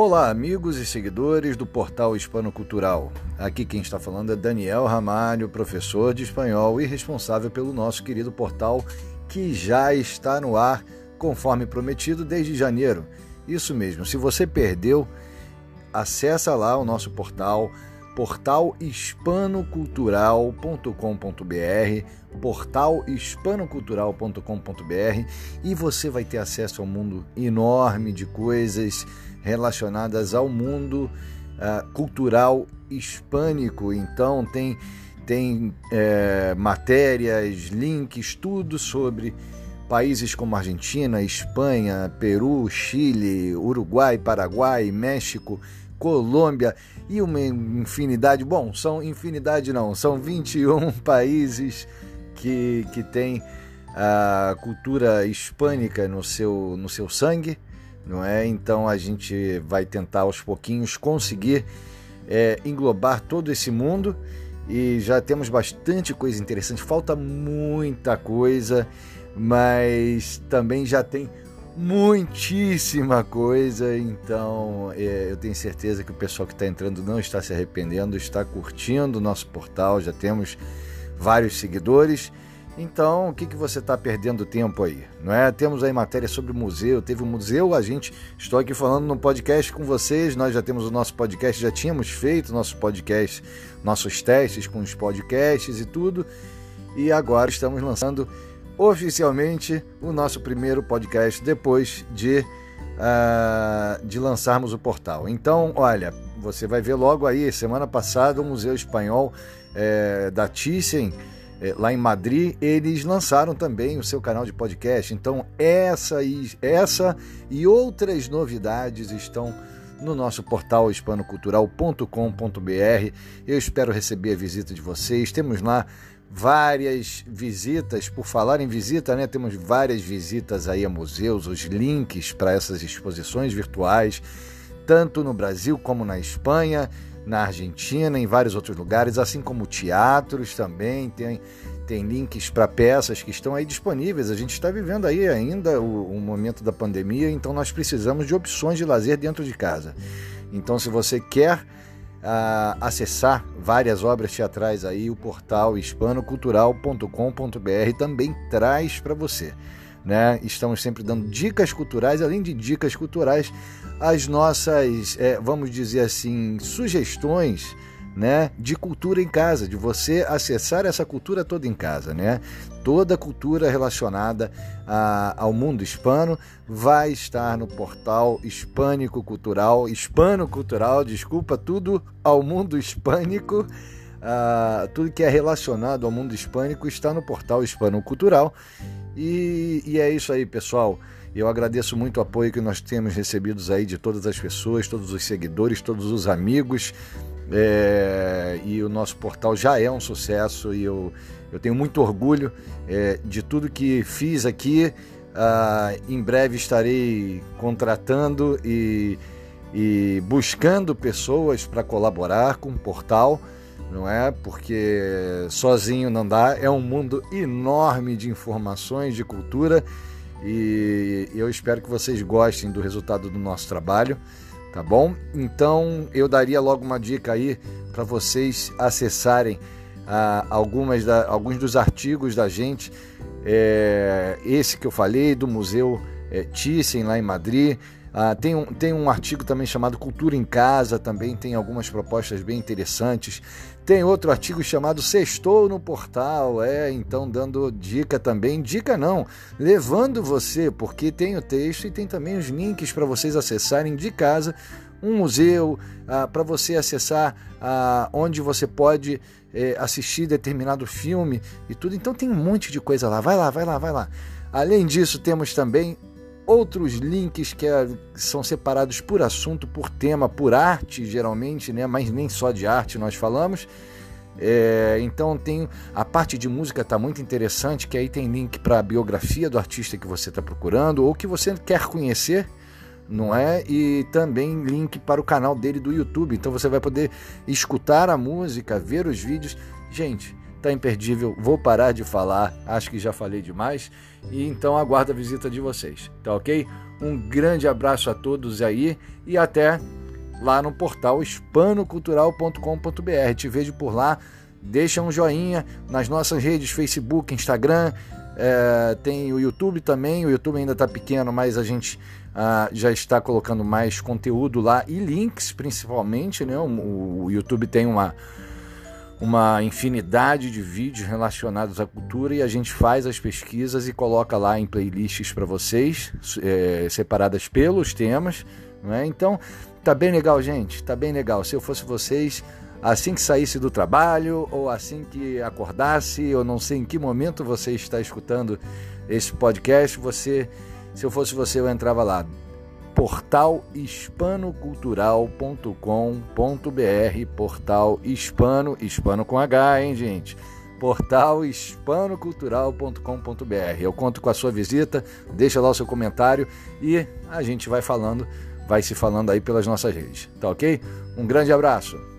Olá, amigos e seguidores do portal Hispano Cultural. Aqui quem está falando é Daniel Ramalho, professor de espanhol e responsável pelo nosso querido portal que já está no ar, conforme prometido, desde janeiro. Isso mesmo, se você perdeu, acessa lá o nosso portal portalhispanocultural.com.br, portalhispanocultural.com.br e você vai ter acesso a um mundo enorme de coisas relacionadas ao mundo uh, cultural hispânico. Então tem tem é, matérias, links, tudo sobre países como Argentina, Espanha, Peru, Chile, Uruguai, Paraguai, México, Colômbia e uma infinidade. Bom, são infinidade não, são 21 países que, que têm a cultura hispânica no seu, no seu sangue não é? Então a gente vai tentar aos pouquinhos conseguir é, englobar todo esse mundo e já temos bastante coisa interessante. Falta muita coisa, mas também já tem muitíssima coisa. Então é, eu tenho certeza que o pessoal que está entrando não está se arrependendo, está curtindo o nosso portal. Já temos vários seguidores. Então, o que, que você está perdendo tempo aí? Não é? Temos aí matéria sobre museu, teve um museu, a gente estou aqui falando no podcast com vocês, nós já temos o nosso podcast, já tínhamos feito nossos podcasts, nossos testes com os podcasts e tudo, e agora estamos lançando oficialmente o nosso primeiro podcast depois de, uh, de lançarmos o portal. Então, olha, você vai ver logo aí, semana passada, o Museu Espanhol é, da Thyssen é, lá em Madrid, eles lançaram também o seu canal de podcast. Então, essa e, essa e outras novidades estão no nosso portal hispanocultural.com.br. Eu espero receber a visita de vocês. Temos lá várias visitas, por falar em visita, né? Temos várias visitas aí a museus, os links para essas exposições virtuais, tanto no Brasil como na Espanha na Argentina, em vários outros lugares, assim como teatros também, tem, tem links para peças que estão aí disponíveis. A gente está vivendo aí ainda o, o, momento da pandemia, então nós precisamos de opções de lazer dentro de casa. Então, se você quer uh, acessar várias obras teatrais aí, o portal hispanocultural.com.br também traz para você. Né? Estamos sempre dando dicas culturais, além de dicas culturais, as nossas, é, vamos dizer assim, sugestões né, de cultura em casa, de você acessar essa cultura toda em casa, né? Toda cultura relacionada a, ao mundo hispano vai estar no portal Hispânico Cultural, Hispano Cultural, desculpa, tudo ao mundo hispânico. Uh, tudo que é relacionado ao mundo hispânico está no portal Hispano Cultural. E, e é isso aí, pessoal. Eu agradeço muito o apoio que nós temos recebido aí de todas as pessoas, todos os seguidores, todos os amigos. É, e o nosso portal já é um sucesso e eu, eu tenho muito orgulho é, de tudo que fiz aqui. Ah, em breve estarei contratando e, e buscando pessoas para colaborar com o portal, não é? Porque sozinho não dá, é um mundo enorme de informações, de cultura e eu espero que vocês gostem do resultado do nosso trabalho, tá bom? Então eu daria logo uma dica aí para vocês acessarem ah, algumas da, alguns dos artigos da gente, é, esse que eu falei do Museu é, Thyssen lá em Madrid. Ah, tem, um, tem um artigo também chamado Cultura em Casa, também tem algumas propostas bem interessantes. Tem outro artigo chamado Sextou no Portal, é, então dando dica também, dica não, levando você, porque tem o texto e tem também os links para vocês acessarem de casa um museu, ah, para você acessar ah, onde você pode eh, assistir determinado filme e tudo. Então tem um monte de coisa lá. Vai lá, vai lá, vai lá. Além disso, temos também outros links que é, são separados por assunto, por tema, por arte, geralmente, né? mas nem só de arte nós falamos. É, então tem a parte de música está muito interessante, que aí tem link para a biografia do artista que você está procurando ou que você quer conhecer, não é? E também link para o canal dele do YouTube. Então você vai poder escutar a música, ver os vídeos. Gente, tá imperdível. Vou parar de falar, acho que já falei demais. E então aguardo a visita de vocês, tá ok? Um grande abraço a todos aí e até lá no portal hispanocultural.com.br. Te vejo por lá. Deixa um joinha nas nossas redes, Facebook, Instagram, é, tem o YouTube também. O YouTube ainda está pequeno, mas a gente ah, já está colocando mais conteúdo lá e links, principalmente. Né? O, o YouTube tem uma, uma infinidade de vídeos relacionados à cultura e a gente faz as pesquisas e coloca lá em playlists para vocês, é, separadas pelos temas. Né? Então, tá bem legal, gente. Tá bem legal. Se eu fosse vocês assim que saísse do trabalho ou assim que acordasse, eu não sei em que momento você está escutando esse podcast, você, se eu fosse você, eu entrava lá portal hispanocultural.com.br, portal hispano, hispano com H, hein, gente? Portal hispanocultural.com.br. Eu conto com a sua visita, deixa lá o seu comentário e a gente vai falando, vai se falando aí pelas nossas redes, tá ok? Um grande abraço.